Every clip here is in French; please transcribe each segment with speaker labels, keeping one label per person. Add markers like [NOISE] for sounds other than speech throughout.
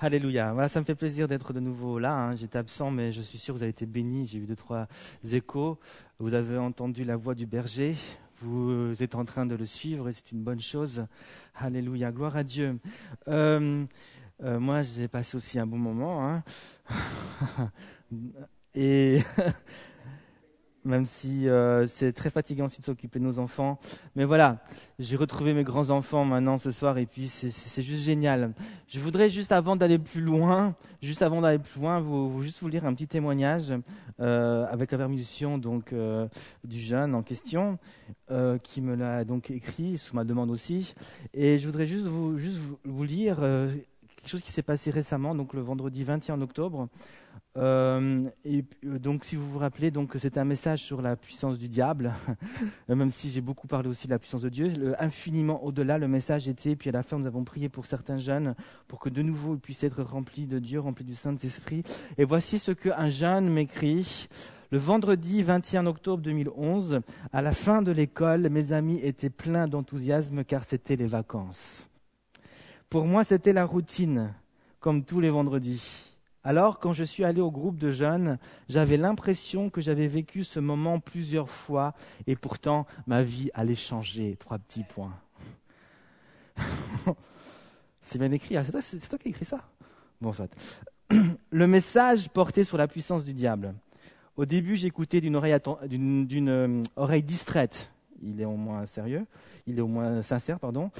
Speaker 1: Alléluia. Voilà, ça me fait plaisir d'être de nouveau là. Hein. J'étais absent, mais je suis sûr que vous avez été bénis. J'ai eu deux, trois échos. Vous avez entendu la voix du berger. Vous êtes en train de le suivre et c'est une bonne chose. Alléluia. Gloire à Dieu. Euh, euh, moi, j'ai passé aussi un bon moment. Hein. [LAUGHS] et [LAUGHS] même si euh, c'est très fatigant aussi de s'occuper de nos enfants. Mais voilà, j'ai retrouvé mes grands-enfants maintenant ce soir et puis c'est juste génial. Je voudrais juste avant d'aller plus loin, juste avant d'aller plus loin, vous, juste vous lire un petit témoignage euh, avec la permission donc euh, du jeune en question qui me l'a donc écrit sous ma demande aussi. Et je voudrais juste juste vous lire quelque chose qui s'est passé récemment, donc le vendredi 21 octobre. Euh, et euh, donc, si vous vous rappelez, donc c'était un message sur la puissance du diable, [LAUGHS] même si j'ai beaucoup parlé aussi de la puissance de Dieu. Infiniment au-delà, le message était. Puis à la fin, nous avons prié pour certains jeunes pour que de nouveau ils puissent être remplis de Dieu, remplis du Saint-Esprit. Et voici ce qu'un jeune m'écrit. Le vendredi 21 octobre 2011, à la fin de l'école, mes amis étaient pleins d'enthousiasme car c'était les vacances. Pour moi, c'était la routine, comme tous les vendredis. Alors, quand je suis allé au groupe de jeunes, j'avais l'impression que j'avais vécu ce moment plusieurs fois et pourtant ma vie allait changer. Trois petits points. [LAUGHS] c'est bien écrit, ah, c'est toi, qui as écrit ça? Bon, en fait. [CLEARS THROAT] Le message portait sur la puissance du diable. Au début, j'écoutais d'une oreille, euh, distraite. Il est au moins sérieux, il est au moins sincère, pardon.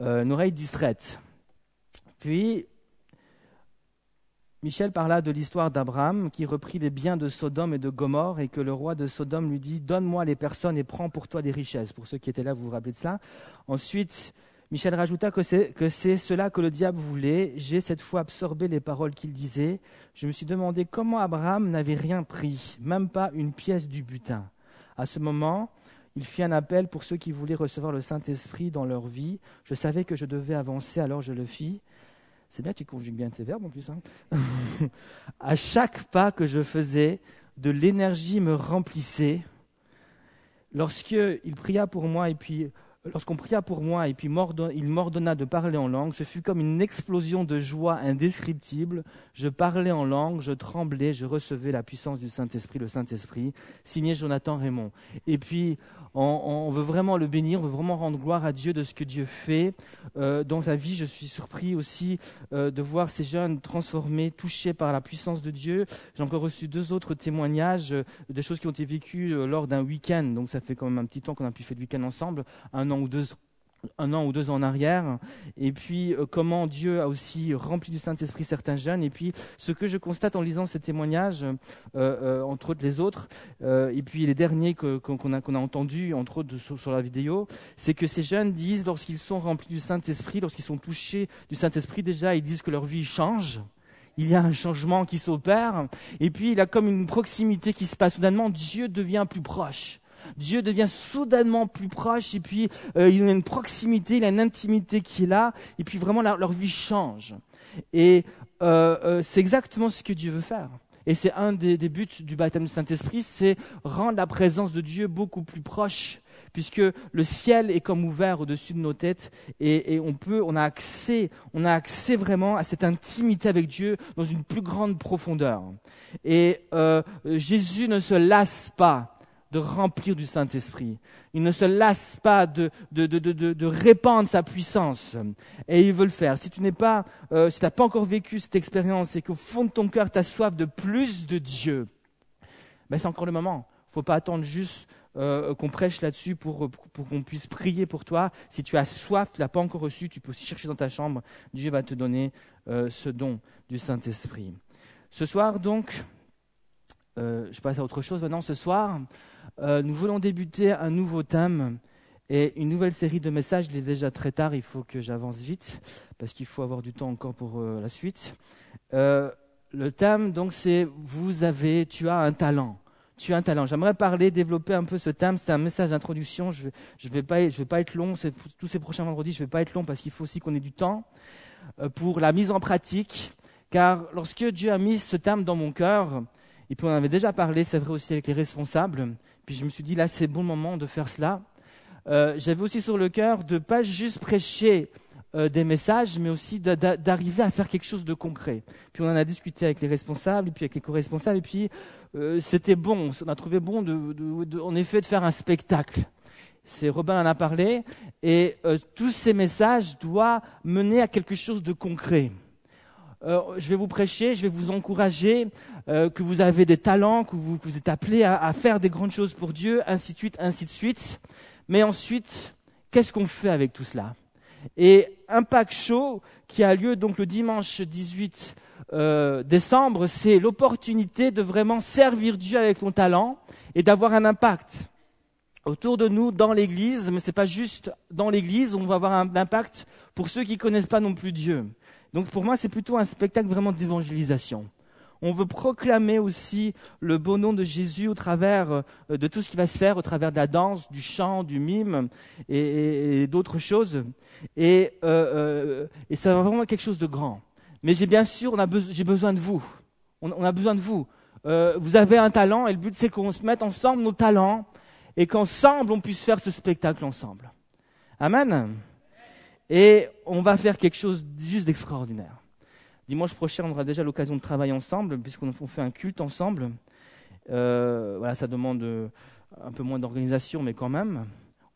Speaker 1: Euh, une oreille distraite. Puis, Michel parla de l'histoire d'Abraham qui reprit les biens de Sodome et de Gomorre et que le roi de Sodome lui dit Donne-moi les personnes et prends pour toi des richesses. Pour ceux qui étaient là, vous vous rappelez de ça. Ensuite, Michel rajouta que c'est, cela que le diable voulait. J'ai cette fois absorbé les paroles qu'il disait. Je me suis demandé comment Abraham n'avait rien pris, même pas une pièce du butin. À ce moment, il fit un appel pour ceux qui voulaient recevoir le Saint-Esprit dans leur vie. Je savais que je devais avancer, alors je le fis. C'est bien, tu conjugues bien tes verbes en plus. Hein. [LAUGHS] à chaque pas que je faisais, de l'énergie me remplissait. Lorsqu'il pria pour moi et puis lorsqu'on pria pour moi et puis il m'ordonna de parler en langue, ce fut comme une explosion de joie indescriptible. Je parlais en langue, je tremblais, je recevais la puissance du Saint-Esprit, le Saint-Esprit, signé Jonathan Raymond. Et puis, on, veut vraiment le bénir, on veut vraiment rendre gloire à Dieu de ce que Dieu fait. Euh, dans sa vie, je suis surpris aussi euh, de voir ces jeunes transformés, touchés par la puissance de Dieu. J'ai encore reçu deux autres témoignages euh, de choses qui ont été vécues lors d'un week-end. Donc ça fait quand même un petit temps qu'on a pu faire le week-end ensemble, un an ou deux ans en arrière, et puis euh, comment Dieu a aussi rempli du Saint-Esprit certains jeunes, et puis ce que je constate en lisant ces témoignages, euh, euh, entre autres les autres, et puis les derniers qu'on a, qu'on a entendus, entre autres sur, sur, la vidéo, c'est que ces jeunes disent, lorsqu'ils sont remplis du Saint-Esprit, lorsqu'ils sont touchés du Saint-Esprit, déjà, ils disent que leur vie change, il y a un changement qui s'opère, et puis il y a comme une proximité qui se passe, soudainement Dieu devient plus proche. Dieu devient soudainement plus proche et puis euh, il y a une proximité, il a une intimité qui est là et puis vraiment leur vie change. Et euh, euh, c'est exactement ce que Dieu veut faire. Et c'est un des, buts du baptême du Saint-Esprit, c'est rendre la présence de Dieu beaucoup plus proche, puisque le ciel est comme ouvert au-dessus de nos têtes et, on peut, on a accès, on a accès vraiment à cette intimité avec Dieu dans une plus grande profondeur. Et Jésus ne se lasse pas de remplir du Saint-Esprit. Il ne se lasse pas de, de, de, de, répandre sa puissance. Et il veut le faire. Si tu n'es pas, euh, si tu n'as pas encore vécu cette expérience et qu'au fond de ton cœur, tu as soif de plus de Dieu, ben c'est encore le moment. Il ne faut pas attendre juste euh, qu'on prêche là-dessus pour, pour, qu'on puisse prier pour toi. Si tu as soif, tu ne l'as pas encore reçu, tu peux aussi chercher dans ta chambre. Dieu va te donner euh, ce don du Saint-Esprit. Ce soir, donc, je passe à autre chose maintenant. Ce soir, euh, nous voulons débuter un nouveau thème et une nouvelle série de messages. Il est déjà très tard, il faut que j'avance vite parce qu'il faut avoir du temps encore pour euh, la suite. Euh, le thème, donc, c'est vous avez, tu as un talent. Tu as un talent. J'aimerais parler, développer un peu ce thème. C'est un message d'introduction. Je ne vais, vais pas être long. Tous ces prochains vendredis, je ne vais pas être long parce qu'il faut aussi qu'on ait du temps pour la mise en pratique. Car lorsque Dieu a mis ce thème dans mon cœur, et puis on en avait déjà parlé, c'est vrai aussi avec les responsables, puis je me suis dit, là, c'est bon moment de faire cela. Euh, j'avais aussi sur le cœur de pas juste prêcher euh, des messages, mais aussi d'arriver à faire quelque chose de concret. Puis on en a discuté avec les responsables, et puis avec les co-responsables, et puis euh, c'était bon, on a trouvé bon, de, en effet, de faire un spectacle. C'est Robin en a parlé, et euh, tous ces messages doivent mener à quelque chose de concret. Je vais vous prêcher, je vais vous encourager, que vous avez des talents, que vous, êtes appelés à, à faire des grandes choses pour Dieu, ainsi de suite, ainsi de suite. Mais ensuite, qu'est-ce qu'on fait avec tout cela? Et Impact Show, qui a lieu donc le dimanche 18 euh, décembre, c'est l'opportunité de vraiment servir Dieu avec ton talent et d'avoir un impact autour de nous dans l'Église, mais ce n'est pas juste dans l'Église, on va avoir un impact pour ceux qui ne connaissent pas non plus Dieu. Donc pour moi, c'est plutôt un spectacle vraiment d'évangélisation. On veut proclamer aussi le beau nom de Jésus au travers euh, de tout ce qui va se faire, au travers de la danse, du chant, du mime et, d'autres choses. Et, euh, euh, et ça va vraiment quelque chose de grand. Mais j'ai bien sûr, j'ai besoin de vous. On, a besoin de vous. vous avez un talent et le but c'est qu'on se mette ensemble nos talents et qu'ensemble on puisse faire ce spectacle ensemble. Amen. Et on va faire quelque chose juste d'extraordinaire. Dimanche prochain, on aura déjà l'occasion de travailler ensemble, puisqu'on fait un culte ensemble. Euh, voilà, ça demande euh, un peu moins d'organisation, mais quand même.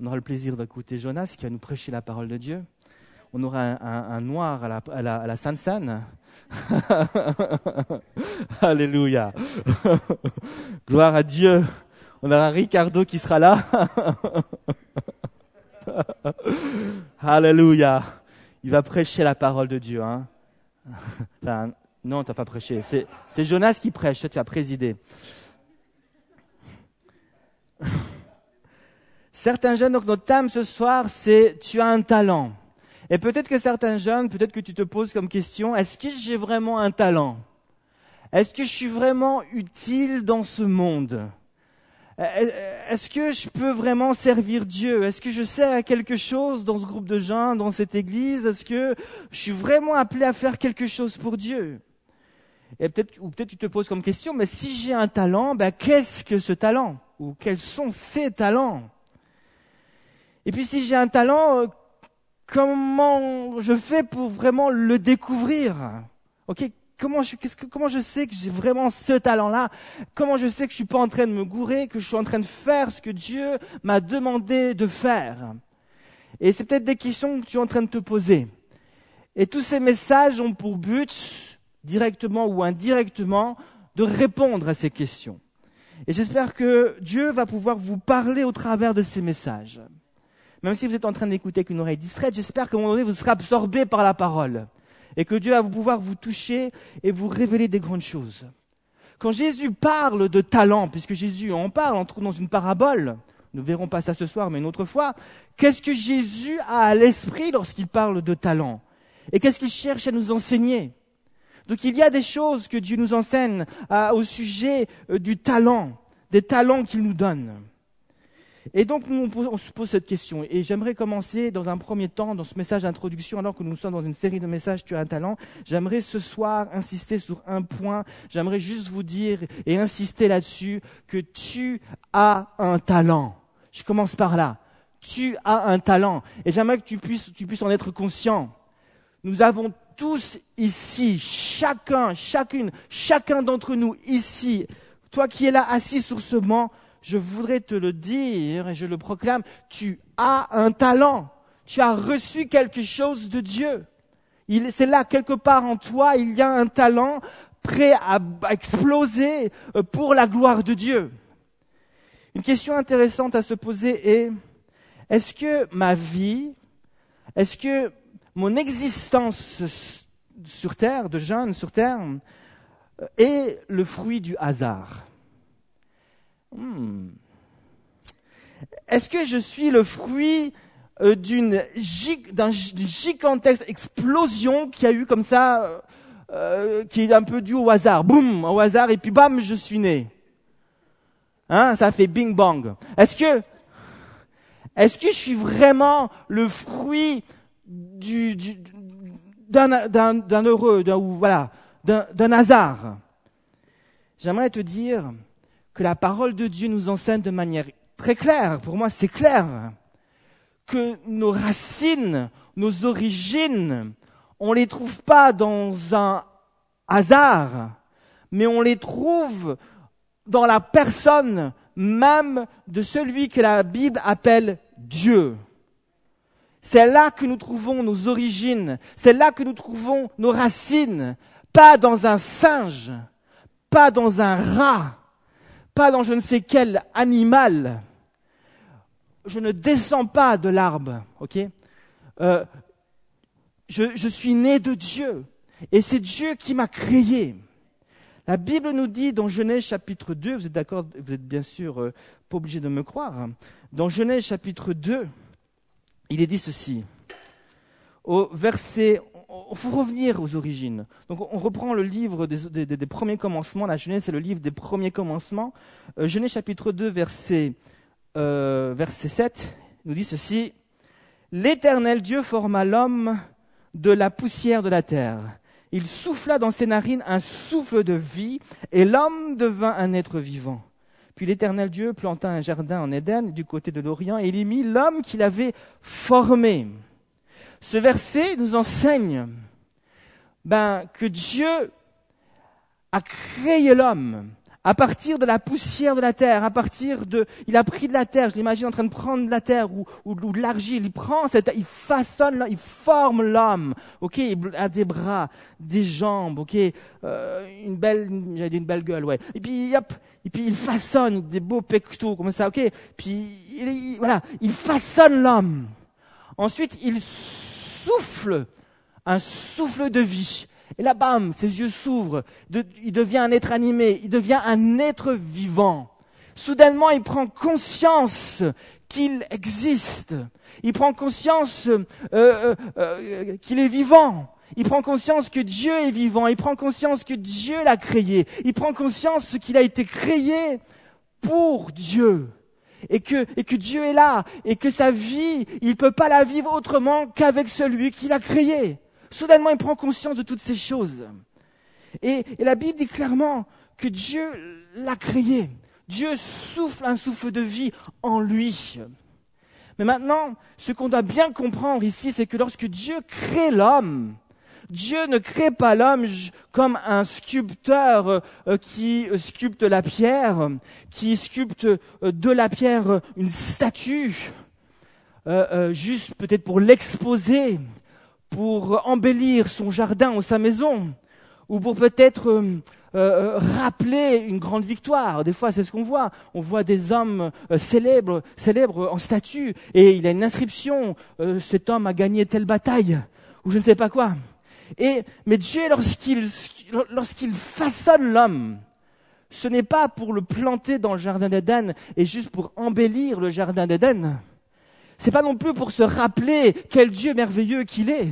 Speaker 1: On aura le plaisir d'écouter Jonas qui va nous prêcher la parole de Dieu. On aura un, noir à la, à la Sainte-Seine. [LAUGHS] Alléluia. [LAUGHS] Gloire à Dieu. On aura Ricardo qui sera là. [LAUGHS] [LAUGHS] Alléluia. Il va prêcher la parole de Dieu. Hein. [LAUGHS] non, pas prêché. C'est Jonas qui prêche, tu as présidé. [LAUGHS] Certains jeunes, donc notre thème ce soir, c'est tu as un talent. Et peut-être que certains jeunes, peut-être que tu te poses comme question, est-ce que j'ai vraiment un talent? Est-ce que je suis vraiment utile dans ce monde? Est-ce que je peux vraiment servir Dieu? Est-ce que je sers à quelque chose dans ce groupe de gens, dans cette église? Est-ce que je suis vraiment appelé à faire quelque chose pour Dieu? Et peut-être, ou peut-être tu te poses comme question, mais si j'ai un talent, ben qu'est-ce que ce talent? Ou quels sont ces talents? Et puis si j'ai un talent, euh, comment je fais pour vraiment le découvrir? Ok, Comment je, comment je sais que j'ai vraiment ce talent-là? Comment je sais que je suis pas en train de me gourer, que je suis en train de faire ce que Dieu m'a demandé de faire? Et c'est peut-être des questions que tu es en train de te poser. Et tous ces messages ont pour but, directement ou indirectement, de répondre à ces questions. Et j'espère que Dieu va pouvoir vous parler au travers de ces messages. Même si vous êtes en train d'écouter avec une oreille distraite, j'espère qu'à un moment donné, vous serez absorbé par la parole et que Dieu va pouvoir vous toucher et vous révéler des grandes choses. Quand Jésus parle de talent, puisque Jésus en parle, on trouve dans une parabole, nous verrons pas ça ce soir, mais une autre fois, qu'est-ce que Jésus a à l'esprit lorsqu'il parle de talent? Et qu'est-ce qu'il cherche à nous enseigner? Donc il y a des choses que Dieu nous enseigne au sujet euh, du talent, des talents qu'il nous donne. Et donc, nous, on se pose cette question. Et j'aimerais commencer dans un premier temps, dans ce message d'introduction, alors que nous sommes dans une série de messages Tu as un talent. J'aimerais ce soir insister sur un point. J'aimerais juste vous dire et insister là-dessus que tu as un talent. Je commence par là. Tu as un talent. Et j'aimerais que tu puisses, tu puisses en être conscient. Nous avons tous ici, chacun, chacune, chacun d'entre nous ici, toi qui es là assis sur ce banc, je voudrais te le dire et je le proclame, tu as un talent. Tu as reçu quelque chose de Dieu. C'est là, quelque part en toi, il y a un talent prêt à exploser euh, pour la gloire de Dieu. Une question intéressante à se poser est, est-ce que ma vie, est-ce que mon existence sur Terre, de jeune sur Terre, euh, est le fruit du hasard? Hmm. Est-ce que je suis le fruit euh, d'une gigantesque explosion qui a eu comme ça, euh, euh, qui est un peu due au hasard, boum, au hasard, et puis bam, je suis né. Hein, ça fait bing bang. Est-ce que, est-ce que je suis vraiment le fruit du, d'un, d'un, heureux, d'un, voilà, d'un hasard? J'aimerais te dire, que la parole de Dieu nous enseigne de manière très claire, pour moi c'est clair, que nos racines nos origines, on ne les trouve pas dans un hasard, mais on les trouve dans la personne même de celui que la Bible appelle Dieu. C'est là que nous trouvons nos origines, c'est là que nous trouvons nos racines, pas dans un singe, pas dans un rat, pas dans je ne sais quel animal. Je ne descends pas de l'arbre, ok? Euh, je, suis né de Dieu, et c'est Dieu qui m'a créé. La Bible nous dit dans Genèse chapitre 2, vous êtes d'accord, vous êtes bien sûr euh, pas obligé de me croire, hein. dans Genèse chapitre 2, il est dit ceci. Au verset, il faut revenir aux origines. Donc on reprend le livre des, premiers commencements, la Genèse c'est le livre des premiers commencements. Euh, Genèse chapitre 2, verset, euh, verset 7, nous dit ceci. L'Éternel Dieu forma l'homme de la poussière de la terre il souffla dans ses narines un souffle de vie, et l'homme devint un être vivant. Puis l'Éternel Dieu planta un jardin en Éden, du côté de l'Orient, et il y mit l'homme qu'il avait formé. Ce verset nous enseigne ben, que Dieu a créé l'homme à partir de la poussière de la terre, à partir de, il a pris de la terre, je l'imagine en train de prendre de la terre ou, de l'argile, il prend cette, il façonne, il forme l'homme, ok, il a des bras, des jambes, ok, euh, une belle, j'allais une belle gueule, ouais, et puis et puis il façonne des beaux pectoraux comme ça, ok, puis il, voilà, il façonne l'homme. Ensuite, il souffle un souffle de vie et là, bam, ses yeux s'ouvrent, il devient un être animé, il devient un être vivant. Soudainement, il prend conscience qu'il existe. Il prend conscience euh, euh, euh, qu'il est vivant. Il prend conscience que Dieu est vivant. Il prend conscience que Dieu l'a créé. Il prend conscience qu'il a été créé pour Dieu. Et que, et que Dieu est là. Et que sa vie, il ne peut pas la vivre autrement qu'avec celui qui l'a créé. Soudainement, il prend conscience de toutes ces choses. Et, la Bible dit clairement que Dieu l'a créé. Dieu souffle un souffle de vie en lui. Mais maintenant, ce qu'on doit bien comprendre ici, c'est que lorsque Dieu crée l'homme, Dieu ne crée pas l'homme comme un sculpteur euh, qui sculpte la pierre, qui sculpte euh, de la pierre une statue, euh, juste peut-être pour l'exposer pour embellir son jardin ou sa maison, ou pour peut-être euh, euh, rappeler une grande victoire. Des fois, c'est ce qu'on voit. On voit des hommes euh, célèbres, célèbres en statue, et il a une inscription cet homme a gagné telle bataille, ou je ne sais pas quoi. Et mais Dieu, lorsqu'il lorsqu'il façonne l'homme, ce n'est pas pour le planter dans le jardin d'Éden et juste pour embellir le jardin d'Éden. C'est pas non plus pour se rappeler quel Dieu merveilleux qu'il est.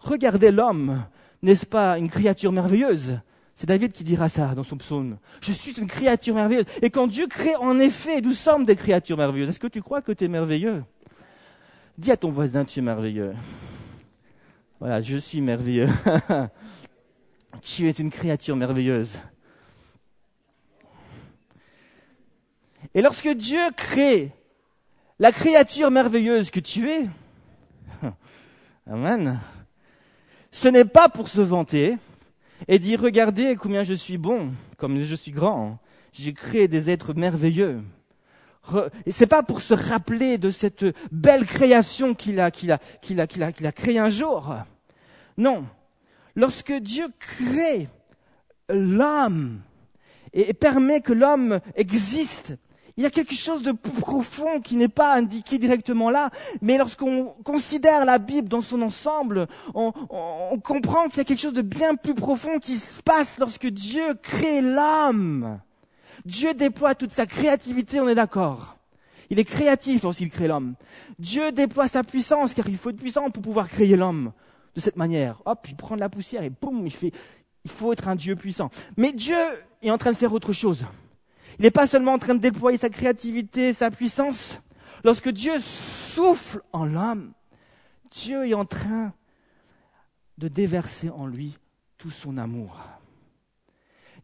Speaker 1: Regardez l'homme, n'est-ce pas une créature merveilleuse? C'est David qui dira ça dans son psaume. Je suis une créature merveilleuse. Et quand Dieu crée, en effet, nous sommes des créatures merveilleuses. Est-ce que tu crois que tu es merveilleux? Dis à ton voisin, tu es merveilleux. Voilà, je suis merveilleux. [LAUGHS] tu es une créature merveilleuse. Et lorsque Dieu crée la créature merveilleuse que tu es, [LAUGHS] Amen, ce n'est pas pour se vanter et dire regardez combien je suis bon, comme je suis grand. J'ai créé des êtres merveilleux. Et c'est pas pour se rappeler de cette belle création qu'il a, qu'il a, qu'il a, qu'il a, qu'il a créée un jour. Non. Lorsque Dieu crée l'homme et permet que l'homme existe, il y a quelque chose de profond qui n'est pas indiqué directement là, mais lorsqu'on considère la Bible dans son ensemble, on, comprend qu'il y a quelque chose de bien plus profond qui se passe lorsque Dieu crée l'homme. Dieu déploie toute sa créativité, on est d'accord. Il est créatif lorsqu'il crée l'homme. Dieu déploie sa puissance, car il faut être puissant pour pouvoir créer l'homme de cette manière. Hop, il prend de la poussière et boum, il fait, il faut être un Dieu puissant. Mais Dieu est en train de faire autre chose. Il n'est pas seulement en train de déployer sa créativité, sa puissance. Lorsque Dieu souffle en l'homme, Dieu est en train de déverser en lui tout son amour.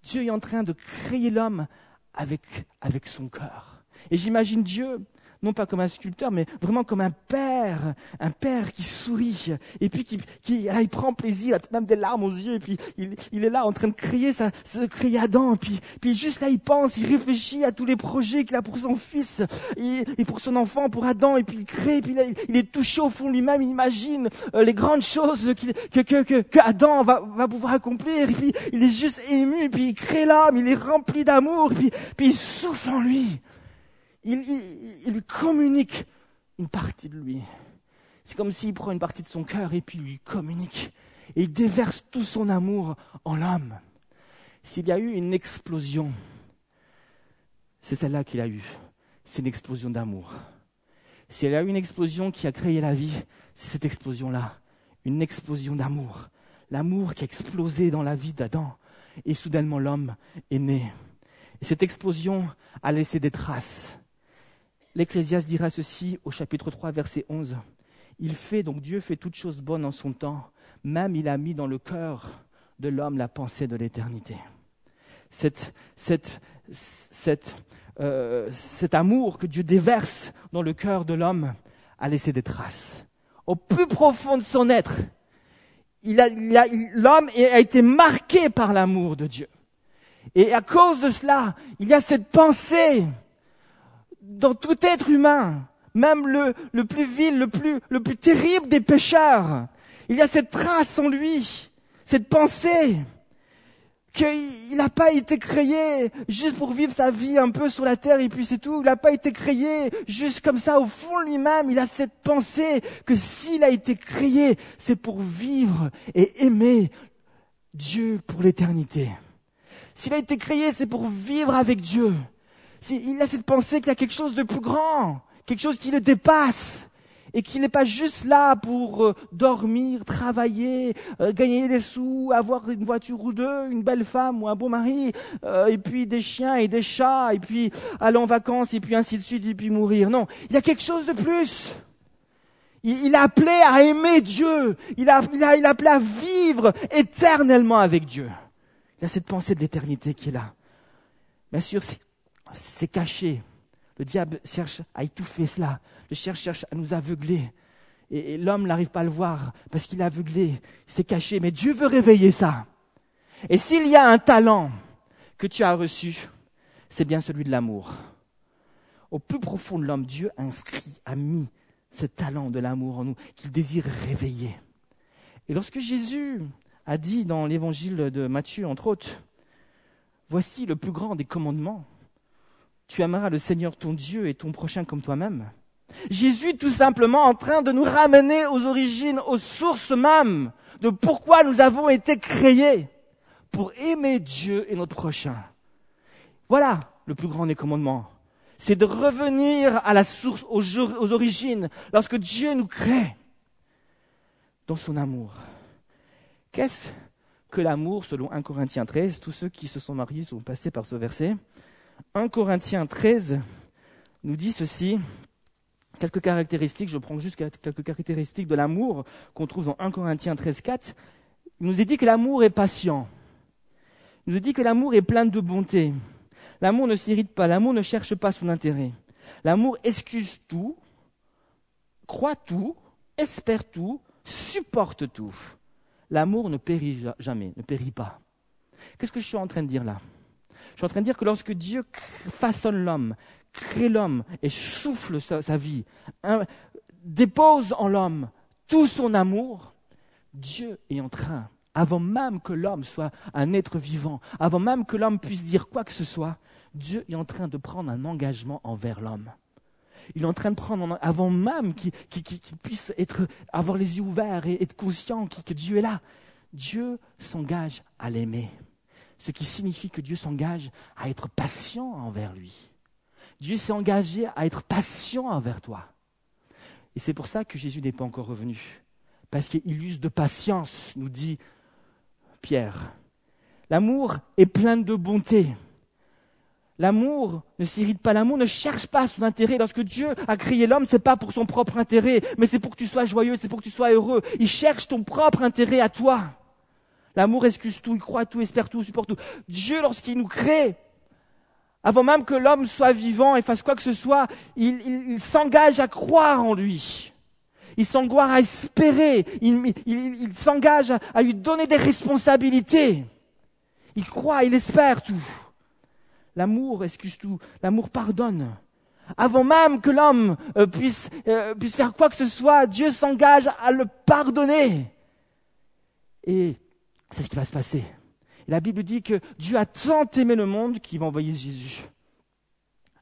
Speaker 1: Dieu est en train de créer l'homme avec, avec son cœur. Et j'imagine Dieu non pas comme un sculpteur, mais vraiment comme un père, un père qui sourit, et puis qui, qui ah, il prend plaisir, même des larmes aux yeux, et puis il, il est là en train de crier, ça, ça crier Adam, et puis, puis juste là il pense, il réfléchit à tous les projets qu'il a pour son fils, et, et, pour son enfant, pour Adam, et puis il crée, et puis là, il est touché au fond lui-même, il imagine euh, les grandes choses que, que, que, que Adam va, va pouvoir accomplir, et puis il est juste ému, puis il crée l'âme, il est rempli d'amour, puis, puis il souffle en lui il, lui communique une partie de lui. C'est comme s'il prend une partie de son cœur et puis lui communique. Et il déverse tout son amour en l'homme. S'il y a eu une explosion, c'est celle-là qu'il a eue. C'est une explosion d'amour. S'il y a eu une explosion qui a créé la vie, c'est cette explosion-là. Une explosion d'amour. L'amour qui a explosé dans la vie d'Adam. Et soudainement l'homme est né. Et cette explosion a laissé des traces. L'Ecclésiaste dira ceci au chapitre 3, verset 11. Il fait, donc Dieu fait toutes choses bonnes en son temps, même il a mis dans le cœur de l'homme la pensée de l'éternité. Euh, cet amour que Dieu déverse dans le cœur de l'homme a laissé des traces. Au plus profond de son être, l'homme a été marqué par l'amour de Dieu. Et à cause de cela, il y a cette pensée dans tout être humain, même le, le plus vil, le plus, le plus terrible des pécheurs, il y a cette trace en lui, cette pensée qu'il n'a pas été créé juste pour vivre sa vie un peu sur la terre et puis c'est tout. Il n'a pas été créé juste comme ça au fond lui-même. Il a cette pensée que s'il a été créé, c'est pour vivre et aimer Dieu pour l'éternité. S'il a été créé, c'est pour vivre avec Dieu il a cette pensée qu'il y a quelque chose de plus grand, quelque chose qui le dépasse et qu'il n'est pas juste là pour euh, dormir, travailler, euh, gagner des sous, avoir une voiture ou deux, une belle femme ou un beau mari, euh, et puis des chiens et des chats, et puis aller en vacances, et puis ainsi de suite, et puis mourir. Non, il y a quelque chose de plus. Il, a appelé à aimer Dieu. Il a, il, a, il a appelé à vivre éternellement avec Dieu. Il a cette pensée de l'éternité qui est là. Bien sûr, c'est c'est caché. Le diable cherche à étouffer cela. Le cherche cherche à nous aveugler. Et, l'homme n'arrive pas à le voir parce qu'il est aveuglé. C'est caché. Mais Dieu veut réveiller ça. Et s'il y a un talent que tu as reçu, c'est bien celui de l'amour. Au plus profond de l'homme, Dieu inscrit, a mis ce talent de l'amour en nous, qu'il désire réveiller. Et lorsque Jésus a dit dans l'évangile de Matthieu, entre autres, Voici le plus grand des commandements, tu aimeras le Seigneur ton Dieu et ton prochain comme toi-même. Jésus tout simplement en train de nous ramener aux origines, aux sources mêmes de pourquoi nous avons été créés pour aimer Dieu et notre prochain. Voilà le plus grand des commandements. C'est de revenir à la source, aux, aux origines, lorsque Dieu nous crée dans son amour. Qu'est-ce que l'amour selon 1 Corinthiens 13 Tous ceux qui se sont mariés sont passés par ce verset. 1 Corinthiens 13 nous dit ceci, quelques caractéristiques, je prends juste quelques caractéristiques de l'amour qu'on trouve dans 1 Corinthiens 13, 4. Il nous est dit que l'amour est patient. Il nous est dit que l'amour est plein de bonté. L'amour ne s'irrite pas, l'amour ne cherche pas son intérêt. L'amour excuse tout, croit tout, espère tout, supporte tout. L'amour ne périt jamais, ne périt pas. Qu'est-ce que je suis en train de dire là? Je suis en train de dire que lorsque Dieu façonne l'homme, crée l'homme et souffle sa, vie, dépose en l'homme tout son amour, Dieu est en train, avant même que l'homme soit un être vivant, avant même que l'homme puisse dire quoi que ce soit, Dieu est en train de prendre un engagement envers l'homme. Il est en train de prendre, avant même qu'il puisse être, avoir les yeux ouverts et être conscient que Dieu est là, Dieu s'engage à l'aimer ce qui signifie que Dieu s'engage à être patient envers lui. Dieu s'est engagé à être patient envers toi. Et c'est pour ça que Jésus n'est pas encore revenu. Parce qu'il use de patience, nous dit Pierre. L'amour est plein de bonté. L'amour ne s'irrite pas, l'amour ne cherche pas son intérêt. Lorsque Dieu a créé l'homme, c'est pas pour son propre intérêt, mais c'est pour que tu sois joyeux, c'est pour que tu sois heureux. Il cherche ton propre intérêt à toi. L'amour excuse tout, il croit tout, espère tout, supporte tout. Dieu, lorsqu'il nous crée, Avant même que l'homme soit vivant et fasse quoi que ce soit, il, s'engage à croire en lui. Il s'engage à espérer. Il, s'engage à lui donner des responsabilités. Il croit, il espère tout. L'amour excuse tout. L'amour pardonne. Avant même que l'homme euh, puisse, euh, puisse faire quoi que ce soit, Dieu s'engage à le pardonner. Et c'est ce qui va se passer. la Bible dit que Dieu a tant aimé le monde qu'il va envoyer Jésus.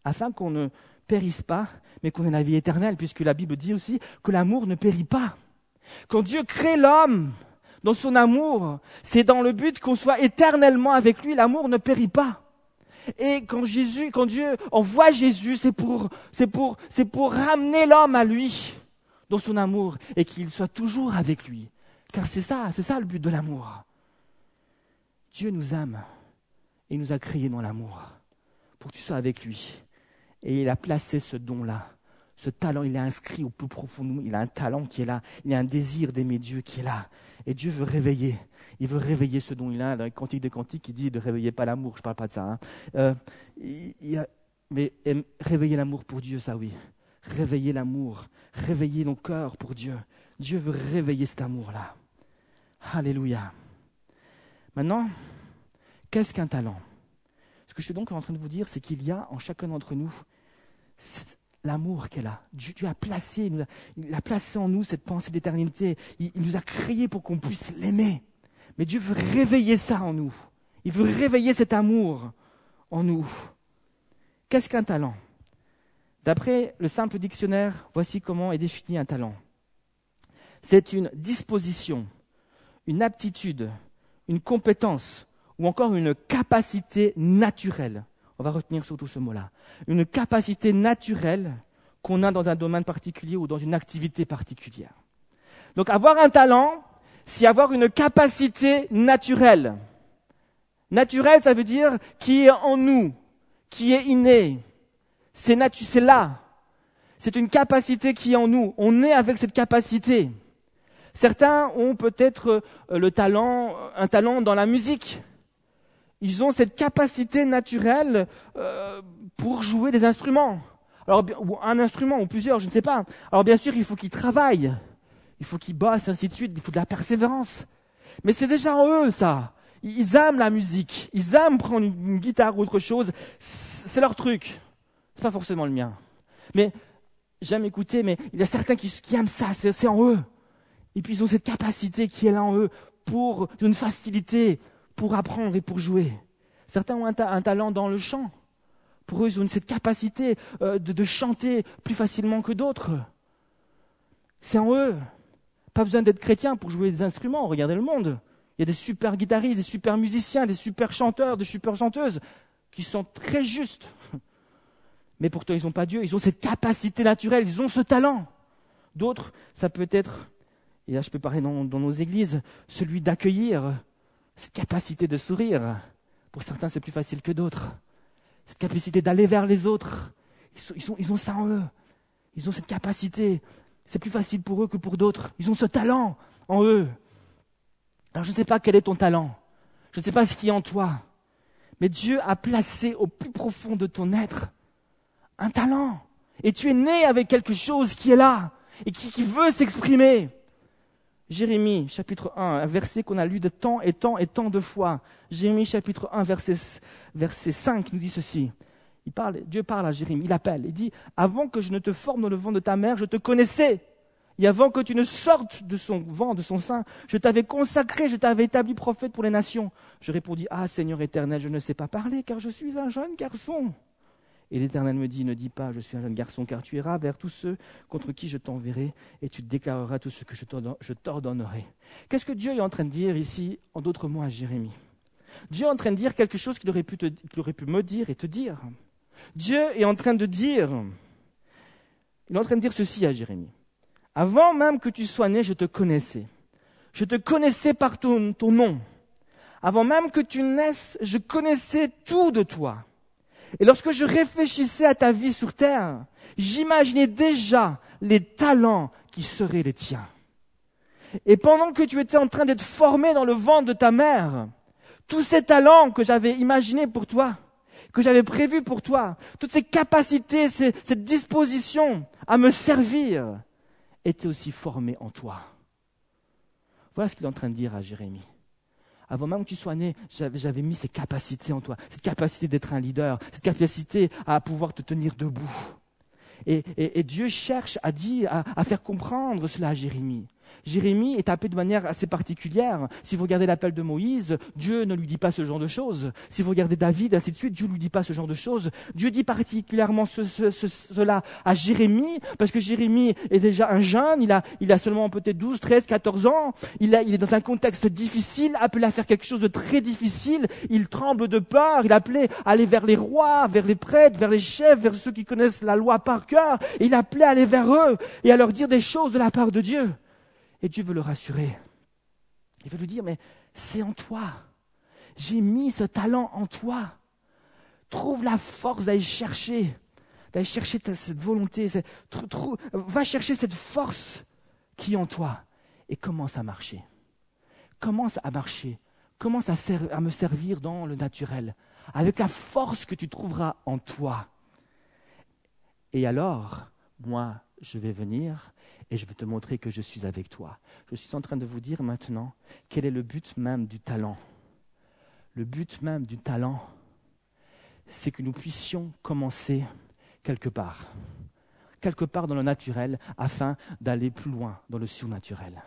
Speaker 1: Afin qu'on ne périsse pas, mais qu'on ait la vie éternelle, puisque la Bible dit aussi que l'amour ne périt pas. Quand Dieu crée l'homme dans son amour, c'est dans le but qu'on soit éternellement avec lui. L'amour ne périt pas. Et quand Jésus, quand Dieu envoie Jésus, c'est pour, c'est pour, c'est pour ramener l'homme à lui dans son amour et qu'il soit toujours avec lui. Car c'est ça, c'est ça le but de l'amour. Dieu nous aime et nous a créés dans l'amour pour que tu sois avec lui. Et il a placé ce don-là, ce talent, il est inscrit au plus profond de nous. Il a un talent qui est là, il a un désir d'aimer Dieu qui est là. Et Dieu veut réveiller il veut réveiller ce dont il a. Dans les Cantiques des Cantiques, il dit de réveiller pas l'amour. Je ne parle pas de ça. Hein. Euh, mais réveiller l'amour pour Dieu, ça oui. Réveiller l'amour. Réveiller nos cœurs pour Dieu. Dieu veut réveiller cet amour-là. Alléluia. Maintenant, qu'est-ce qu'un talent? Ce que je suis donc en train de vous dire, c'est qu'il y a en chacun d'entre nous l'amour qu'elle a. Dieu, a placé, il, a, placé en nous cette pensée d'éternité. il nous a créés pour qu'on puisse l'aimer. Mais Dieu veut réveiller ça en nous. Il veut réveiller cet amour en nous. Qu'est-ce qu'un talent? D'après le simple dictionnaire, voici comment est défini un talent. C'est une disposition, une aptitude, une compétence ou encore une capacité naturelle. On va retenir surtout ce mot-là. Une capacité naturelle qu'on a dans un domaine particulier ou dans une activité particulière. Donc avoir un talent, c'est avoir une capacité naturelle. Naturelle, ça veut dire qui est en nous, qui est inné. C'est là. C'est une capacité qui est en nous. On est avec cette capacité. Certains ont peut-être euh, le talent, un talent dans la musique. Ils ont cette capacité naturelle euh, pour jouer des instruments. Alors, ou un instrument ou plusieurs, je ne sais pas. Alors bien sûr, il faut qu'ils travaillent il faut qu'ils bossent, ainsi de suite, il faut de la persévérance. Mais c'est déjà en eux, ça. Ils aiment la musique, ils aiment prendre une, guitare ou autre chose, c'est leur truc. C'est pas forcément le mien. Mais j'aime écouter, mais il y a certains qui, aiment ça, c'est en eux. Et puis ils ont cette capacité qui est là en eux pour une facilité pour apprendre et pour jouer. Certains ont un, talent dans le chant. Pour eux, ils ont cette capacité euh, de chanter plus facilement que d'autres. C'est en eux. Pas besoin d'être chrétien pour jouer des instruments. Regardez le monde. Il y a des super guitaristes, des super musiciens, des super chanteurs, des super chanteuses qui sont très justes. [LAUGHS] Mais pourtant, ils n'ont pas Dieu. Ils ont cette capacité naturelle. Ils ont ce talent. D'autres, ça peut être, et là je peux parler dans, nos églises, celui d'accueillir, cette capacité de sourire. Pour certains, c'est plus facile que d'autres. Cette capacité d'aller vers les autres. Ils, ont ça en eux. Ils ont cette capacité c'est plus facile pour eux que pour d'autres. Ils ont ce talent en eux. Alors je ne sais pas quel est ton talent. Je ne sais pas ce qui est en toi. Mais Dieu a placé au plus profond de ton être un talent. Et tu es né avec quelque chose qui est là et qui, veut s'exprimer. Jérémie, chapitre 1, un verset qu'on a lu de tant et tant et tant de fois. Jérémie, chapitre 1, verset, verset 5 nous dit ceci. Il parle, Dieu parle à Jérémie, il appelle, il dit, avant que je ne te forme dans le vent de ta mère, je te connaissais. Et avant que tu ne sortes de son vent, de son sein, je t'avais consacré, je t'avais établi prophète pour les nations. Je répondis, ah Seigneur éternel, je ne sais pas parler, car je suis un jeune garçon. Et l'Éternel me dit, ne dis pas, je suis un jeune garçon, car tu iras vers tous ceux contre qui je t'enverrai, et tu déclareras tout ce que je t'ordonnerai. Qu'est-ce que Dieu est en train de dire ici, en d'autres mots, à Jérémie? Dieu est en train de dire quelque chose qu'il aurait, pu me dire et te dire. Dieu est en train de dire, il est en train de dire ceci à Jérémie. Avant même que tu sois né, je te connaissais. Je te connaissais par ton nom. Avant même que tu naisses, je connaissais tout de toi. Et lorsque je réfléchissais à ta vie sur terre, j'imaginais déjà les talents qui seraient les tiens. Et pendant que tu étais en train d'être formé dans le ventre de ta mère, tous ces talents que j'avais imaginés pour toi, que j'avais prévu pour toi, toutes ces capacités, cette disposition à me servir, étaient aussi formées en toi. Voilà ce qu'il est en train de dire à Jérémie. Avant même que tu sois né, j'avais mis ces capacités en toi, cette capacité d'être un leader, cette capacité à pouvoir te tenir debout. Et, Dieu cherche à dire, à faire comprendre cela à Jérémie. Jérémie est appelé de manière assez particulière. Si vous regardez l'appel de Moïse, Dieu ne lui dit pas ce genre de choses. Si vous regardez David, ainsi de suite, Dieu ne lui dit pas ce genre de choses. Dieu dit particulièrement cela à Jérémie, parce que Jérémie est déjà un jeune, il a, il a seulement peut-être 12, 13, 14 ans, il, est dans un contexte difficile, appelé à faire quelque chose de très difficile, il tremble de peur, il appelé à aller vers les rois, vers les prêtres, vers les chefs, vers ceux qui connaissent la loi par cœur, il appelé à aller vers eux et à leur dire des choses de la part de Dieu. Et Dieu veut le rassurer. Il veut lui dire, mais c'est en toi. J'ai mis ce talent en toi. Trouve la force d'aller chercher, d'aller chercher cette volonté. va chercher cette force qui est en toi et commence à marcher. Commence à marcher. Commence à, à me servir dans le naturel, avec la force que tu trouveras en toi. Et alors, moi, je vais venir et je vais te montrer que je suis avec toi. Je suis en train de vous dire maintenant quel est le but même du talent? Le but même du talent, c'est que nous puissions commencer quelque part, quelque part dans le naturel, afin d'aller plus loin dans le surnaturel.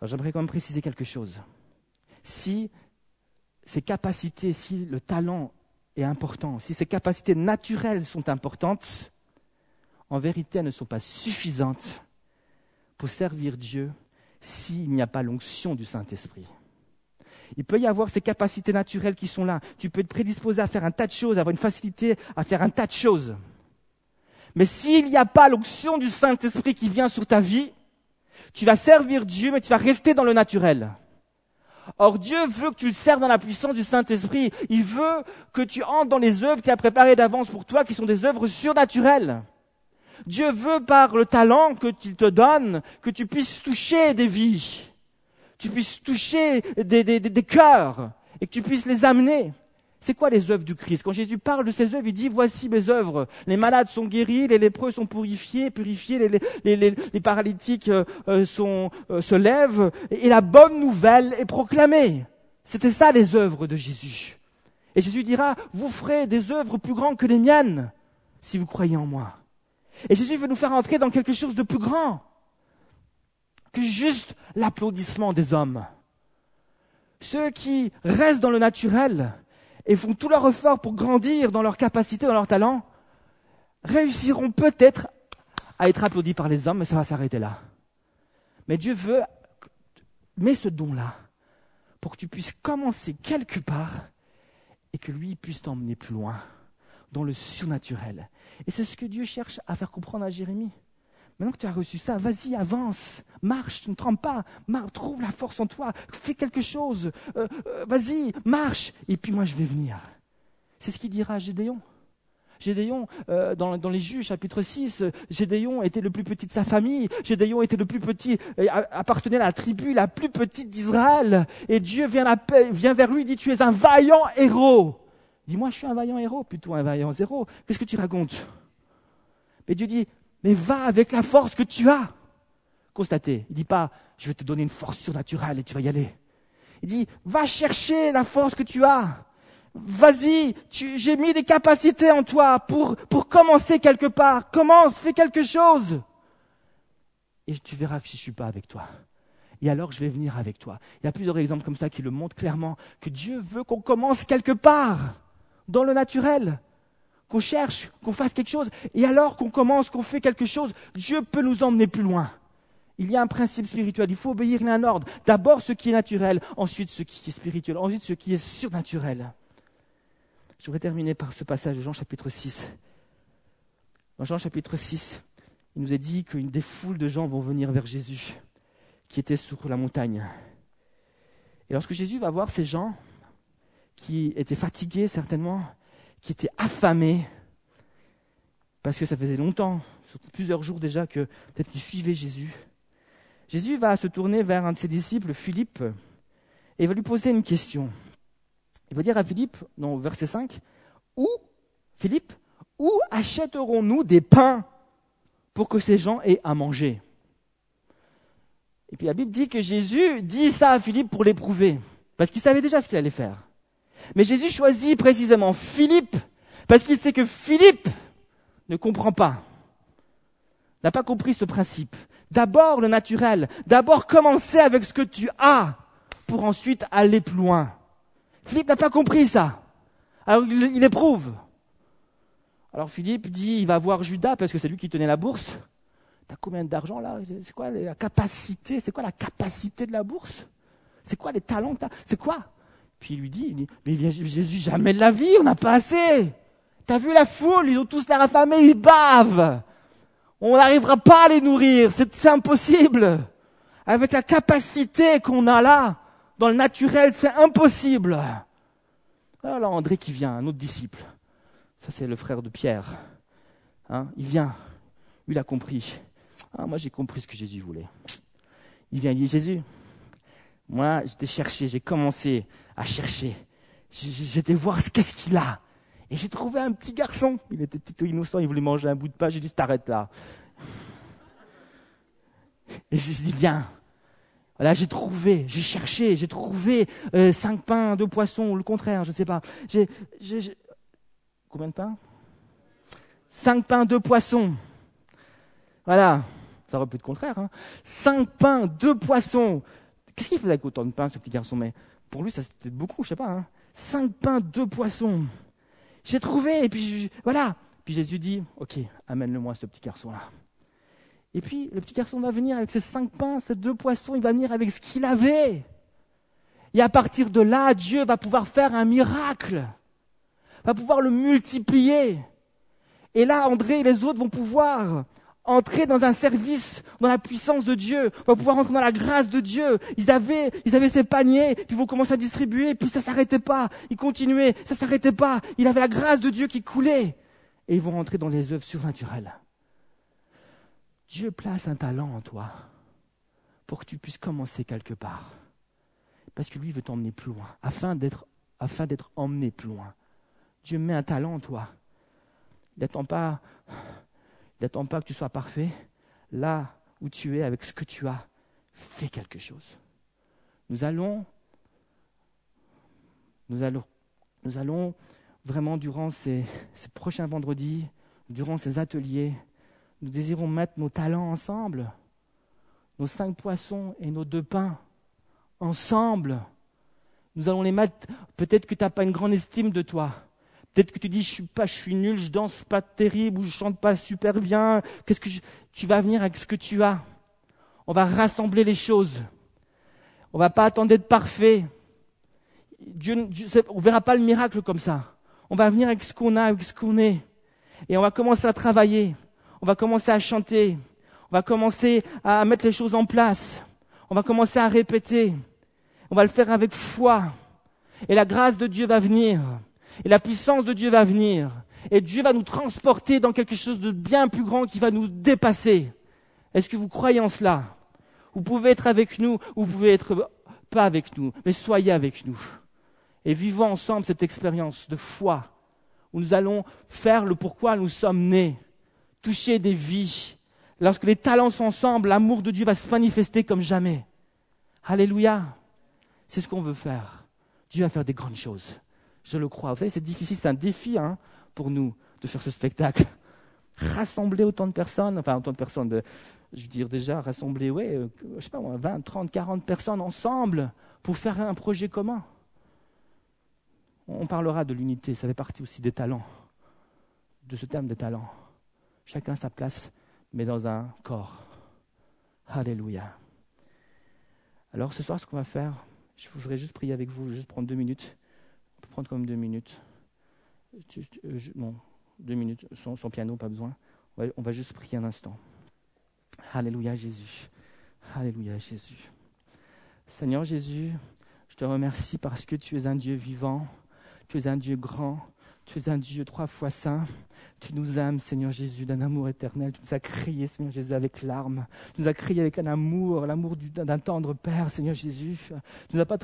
Speaker 1: Alors j'aimerais quand même préciser quelque chose. Si ces capacités, si le talent est important, si ces capacités naturelles sont importantes, en vérité, elles ne sont pas suffisantes pour servir Dieu s'il n'y a pas l'onction du Saint-Esprit. Il peut y avoir ces capacités naturelles qui sont là. Tu peux être prédisposé à faire un tas de choses, avoir une facilité à faire un tas de choses. Mais s'il n'y a pas l'onction du Saint-Esprit qui vient sur ta vie, tu vas servir Dieu, mais tu vas rester dans le naturel. Or, Dieu veut que tu le serves dans la puissance du Saint-Esprit. Il veut que tu entres dans les œuvres qu'il a préparées d'avance pour toi, qui sont des œuvres surnaturelles. Dieu veut par le talent que tu te donne que tu puisses toucher des vies, tu puisses toucher des, des, des, cœurs et que tu puisses les amener. C'est quoi les œuvres du Christ? Quand Jésus parle de ses œuvres, il dit voici mes œuvres. Les malades sont guéris, les lépreux sont purifiés, purifiés, les, les, les, les paralytiques euh, euh, sont, euh, se lèvent, et la bonne nouvelle est proclamée. C'était ça les œuvres de Jésus. Et Jésus dira, vous ferez des œuvres plus grandes que les miennes si vous croyez en moi. Et Jésus veut nous faire entrer dans quelque chose de plus grand que juste l'applaudissement des hommes. Ceux qui restent dans le naturel et font tout leur effort pour grandir dans leur capacité, dans leur talent, réussiront peut-être à être applaudis par les hommes, mais ça va s'arrêter là. Mais Dieu veut, met ce don-là pour que tu puisses commencer quelque part et que lui puisse t'emmener plus loin dans le surnaturel. Et c'est ce que Dieu cherche à faire comprendre à Jérémie. Maintenant que tu as reçu ça, vas-y, avance, marche, ne trempe pas, trouve la force en toi, fais quelque chose, euh, euh, vas-y, marche, et puis moi je vais venir. C'est ce qu'il dira à Gédéon. Gédéon, euh, dans, les Juges, chapitre 6, Gédéon était le plus petit de sa famille. Gédéon était le plus petit, appartenait à la tribu la plus petite d'Israël. Et Dieu vient, vient vers lui dit, tu es un vaillant héros. Dis-moi, je suis un vaillant héros, plutôt un vaillant zéro. Qu'est-ce que tu racontes? Mais Dieu dit, mais va avec la force que tu as. Constatez, il dit pas, je vais te donner une force surnaturelle et tu vas y aller. Il dit, va chercher la force que tu as. Vas-y, j'ai mis des capacités en toi pour, pour commencer quelque part. Commence, fais quelque chose. Et tu verras que je ne suis pas avec toi. Et alors je vais venir avec toi. Il y a plusieurs exemples comme ça qui le montrent clairement que Dieu veut qu'on commence quelque part dans le naturel, qu'on cherche, qu'on fasse quelque chose, et alors qu'on commence, qu'on fait quelque chose, Dieu peut nous emmener plus loin. Il y a un principe spirituel, il faut obéir à un ordre. D'abord ce qui est naturel, ensuite ce qui est spirituel, ensuite ce qui est surnaturel. Je voudrais terminer par ce passage de Jean chapitre 6. Dans Jean chapitre 6, il nous est dit qu'une des foules de gens vont venir vers Jésus, qui était sur la montagne. Et lorsque Jésus va voir ces gens, qui étaient fatigués certainement, qui étaient affamés, parce que ça faisait longtemps, plusieurs jours déjà, que peut-être qu'ils suivaient Jésus. Jésus va se tourner vers un de ses disciples, Philippe, et va lui poser une question. Il va dire à Philippe, dans verset 5, où, Philippe, où achèterons-nous des pains pour que ces gens aient à manger? Et puis la Bible dit que Jésus dit ça à Philippe pour l'éprouver, parce qu'il savait déjà ce qu'il allait faire. Mais Jésus choisit précisément Philippe, parce qu'il sait que Philippe ne comprend pas, n'a pas compris ce principe. D'abord le naturel, d'abord commencer avec ce que tu as, pour ensuite aller plus loin. Philippe n'a pas compris ça. Alors il, éprouve. Alors Philippe dit, il va voir Judas parce que c'est lui qui tenait la bourse. T'as combien d'argent là? C'est quoi la capacité? C'est quoi la capacité de la bourse? C'est quoi les talents C'est quoi? Puis il lui dit, mais Jésus, jamais de la vie, on n'a pas assez. T'as vu la foule, ils ont tous l'air affamés, ils bavent. On n'arrivera pas à les nourrir, c'est impossible. Avec la capacité qu'on a là, dans le naturel, c'est impossible. Alors André qui vient, un autre disciple. Ça, c'est le frère de Pierre. Hein, il vient. Il a compris. Ah, moi, j'ai compris ce que Jésus voulait. Il vient, il dit Jésus, moi, j'étais cherché, j'ai commencé à chercher. J'étais voir qu'est-ce qu'il a. Et j'ai trouvé un petit garçon. Il était tout innocent, il voulait manger un bout de pain. J'ai dit, t'arrêtes là. Et j'ai dit, viens, Là, j'ai trouvé, j'ai cherché, j'ai trouvé euh, cinq pains, deux poissons, ou le contraire, je ne sais pas. Combien de pains? Cinq pains, deux poissons. Voilà, ça aurait pu être contraire. Hein. Cinq pains, deux poissons. Qu'est-ce qu'il faisait avec autant de pains, ce petit garçon Mais pour lui, ça c'était beaucoup, je sais pas. Hein. Cinq pains, deux poissons. J'ai trouvé, et puis voilà. Puis Jésus dit, ok, amène-le-moi ce petit garçon-là. Et puis, le petit garçon va venir avec ses cinq pains, ses deux poissons, il va venir avec ce qu'il avait. Et à partir de là, Dieu va pouvoir faire un miracle, va pouvoir le multiplier. Et là, André et les autres vont pouvoir entrer dans un service, dans la puissance de Dieu, vont pouvoir entrer dans la grâce de Dieu. Ils avaient, ils ces paniers, puis ils vont commencer à distribuer, puis ça s'arrêtait pas. Ils continuaient, ça s'arrêtait pas. Il avait la grâce de Dieu qui coulait. Et ils vont rentrer dans les œuvres surnaturelles. Dieu place un talent en toi pour que tu puisses commencer quelque part. Parce que lui veut t'emmener plus loin, afin d'être, afin d'être emmené plus loin. Dieu met un talent en toi. Il n'attend pas, n'attend pas que tu sois parfait. Là où tu es, avec ce que tu as, fais quelque chose. Nous allons, nous allons, nous allons vraiment durant ces, ces prochains vendredis, durant ces ateliers, nous désirons mettre nos talents ensemble, nos cinq poissons et nos deux pains ensemble. Nous allons les mettre. Peut-être que tu n'as pas une grande estime de toi. Peut-être que tu dis je suis pas, je suis nul, je danse pas terrible ou je chante pas super bien. Qu'est-ce que tu vas venir avec ce que tu as On va rassembler les choses. On va pas attendre d'être parfait. Dieu, Dieu, on verra pas le miracle comme ça. On va venir avec ce qu'on a, avec ce qu'on est, et on va commencer à travailler on va commencer à chanter, on va commencer à mettre les choses en place, on va commencer à répéter, on va le faire avec foi. Et la grâce de Dieu va venir, et la puissance de Dieu va venir, et Dieu va nous transporter dans quelque chose de bien plus grand qui va nous dépasser. Est-ce que vous croyez en cela? Vous pouvez être avec nous, ou vous pouvez être pas avec nous, mais soyez avec nous. Et vivons ensemble cette expérience de foi, où nous allons faire le pourquoi nous sommes nés toucher des vies. Lorsque les talents sont ensemble, l'amour de Dieu va se manifester comme jamais. Alléluia. C'est ce qu'on veut faire. Dieu va faire des grandes choses. Je le crois. Vous savez, c'est difficile, c'est un défi hein, pour nous de faire ce spectacle. [LAUGHS] Rassembler autant de personnes, enfin autant de personnes, de, je veux dire déjà rassembler, ouais, euh, je sais pas 20, 30, 40 personnes ensemble pour faire un projet commun. On parlera de l'unité, ça fait partie aussi des talents, de ce terme des talents chacun sa place, mais dans un corps. Alléluia. Alors ce soir, ce qu'on va faire, je voudrais juste prier avec vous, juste prendre deux minutes. Comme deux minutes. bon, deux minutes, sans, piano, pas besoin. on va juste prier un instant. Alléluia Jésus. Alléluia Jésus. Seigneur Jésus, je te remercie parce que tu es un Dieu vivant, tu es un Dieu grand, Tu es un Dieu trois fois saint. Tu nous aimes, Seigneur Jésus, d'un amour éternel. Tu nous as créés, Seigneur Jésus, avec larmes. Tu nous as créés avec un amour, l'amour d'un tendre Père, Seigneur Jésus. Tu nous as pas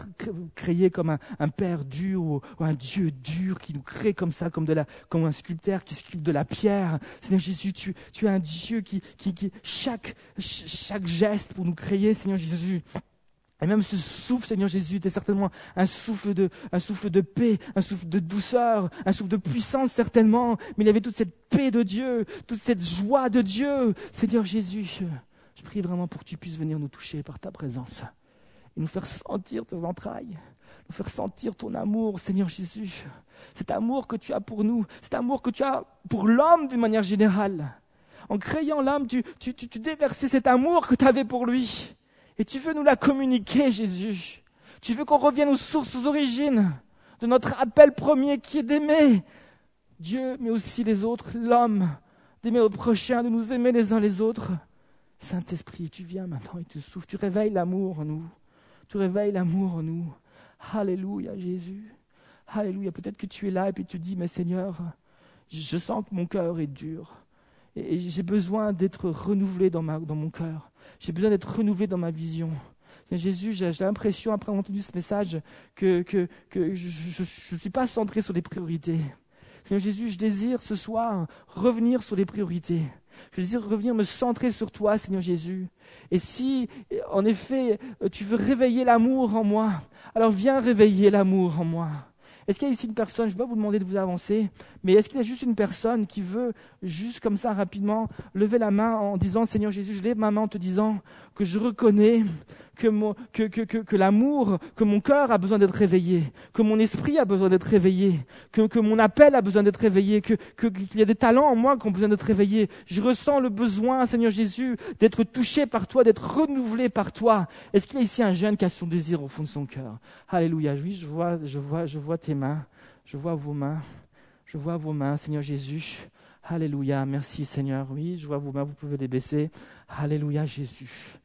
Speaker 1: créés comme un, Père dur ou, un Dieu dur qui nous crée comme ça, comme, de la, un sculpteur qui sculpte de la pierre. Seigneur Jésus, tu, es un Dieu qui, qui, chaque geste pour nous créer, Seigneur Jésus, et même ce souffle, Seigneur Jésus, était certainement un souffle, de, un souffle de paix, un souffle de douceur, un souffle de puissance certainement. Mais il y avait toute cette paix de Dieu, toute cette joie de Dieu. Seigneur Jésus, je prie vraiment pour que tu puisses venir nous toucher par ta présence et nous faire sentir tes entrailles, nous faire sentir ton amour, Seigneur Jésus. Cet amour que tu as pour nous, cet amour que tu as pour l'homme d'une manière générale. En créant l'homme, tu, tu, tu, tu déversais cet amour que tu avais pour lui. Et tu veux nous la communiquer, Jésus. Tu veux qu'on revienne aux sources, aux origines de notre appel premier qui est d'aimer Dieu, mais aussi les autres, l'homme, d'aimer notre prochain, de nous aimer les uns les autres. Saint-Esprit, tu viens maintenant et tu souffles, tu réveilles l'amour en nous. Tu réveilles l'amour en nous. Alléluia, Jésus. Alléluia. Peut-être que tu es là et puis tu dis, mais Seigneur, je sens que mon cœur est dur. Et j'ai besoin d'être renouvelé dans, mon cœur. J'ai besoin d'être renouvelé dans ma vision. Jésus, j'ai l'impression, après avoir entendu ce message, que, que, que je ne suis pas centré sur les priorités. Seigneur Jésus, je désire ce soir revenir sur les priorités. Je désire revenir me centrer sur toi, Seigneur Jésus. Et si, en effet, tu veux réveiller l'amour en moi, alors viens réveiller l'amour en moi. Est-ce qu'il y a ici une personne, je ne vais pas vous demander de vous avancer, mais est-ce qu'il y a juste une personne qui veut, juste comme ça rapidement, lever la main en disant, Seigneur Jésus, je lève ma main en te disant que je reconnais que, que, l'amour, que mon cœur a besoin d'être réveillé, que mon esprit a besoin d'être réveillé, que, mon appel a besoin d'être réveillé, que, qu'il y a des talents en moi qui ont besoin d'être réveillés. Je ressens le besoin, Seigneur Jésus, d'être touché par toi, d'être renouvelé par toi. Est-ce qu'il y a ici un jeune qui a son désir au fond de son cœur? Alléluia. Oui, je vois, je vois, je vois tes mains. Je vois vos mains. Je vois vos mains, Seigneur Jésus. Alléluia. Merci, Seigneur. Oui, je vois vos mains. Vous pouvez les baisser. Alléluia, Jésus.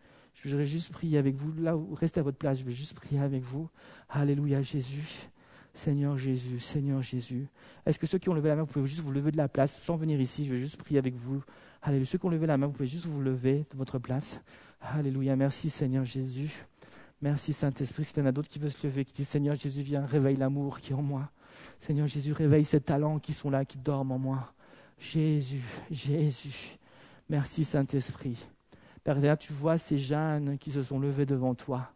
Speaker 1: Je voudrais juste prier avec vous. Là où restez à votre place, je vais juste prier avec vous. Alléluia, Jésus. Seigneur Jésus, Seigneur Jésus. Est-ce que ceux qui ont levé la main, vous pouvez juste vous lever de la place sans venir ici? Je vais juste prier avec vous. Alléluia. Ceux qui ont levé la main, vous pouvez juste vous lever de votre place. Alléluia. Merci Seigneur Jésus. Merci Saint-Esprit. S'il y en a d'autres qui veulent se lever, qui disent Seigneur Jésus, viens, réveille l'amour qui est en moi. Seigneur Jésus, réveille ces talents qui sont là, qui dorment en moi. Jésus, Jésus. Merci Saint-Esprit. Père, tu vois ces jeunes qui se sont levés devant toi,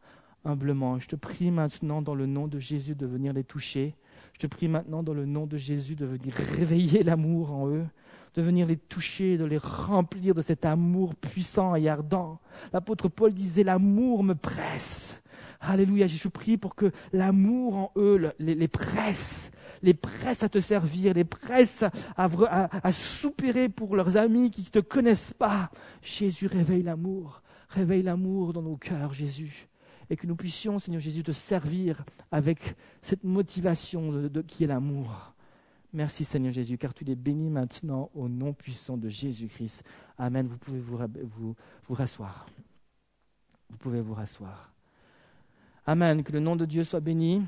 Speaker 1: humblement. Je te prie maintenant dans le nom de Jésus de venir les toucher. Je te prie maintenant dans le nom de Jésus de venir réveiller l'amour en eux, de venir les toucher, de les remplir de cet amour puissant et ardent. L'apôtre Paul disait, l'amour me presse. Alléluia, je prie pour que l'amour en eux les, presse, les presse à te servir, les presse à, soupirer pour leurs amis qui ne te connaissent pas. Jésus, réveille l'amour, réveille l'amour dans nos cœurs, Jésus. Et que nous puissions, Seigneur Jésus, te servir avec cette motivation de, qui est l'amour. Merci Seigneur Jésus, car tu es béni maintenant au nom puissant de Jésus-Christ. Amen. Vous pouvez vous rasseoir. Vous pouvez vous rasseoir. Amen. Que le nom de Dieu soit béni.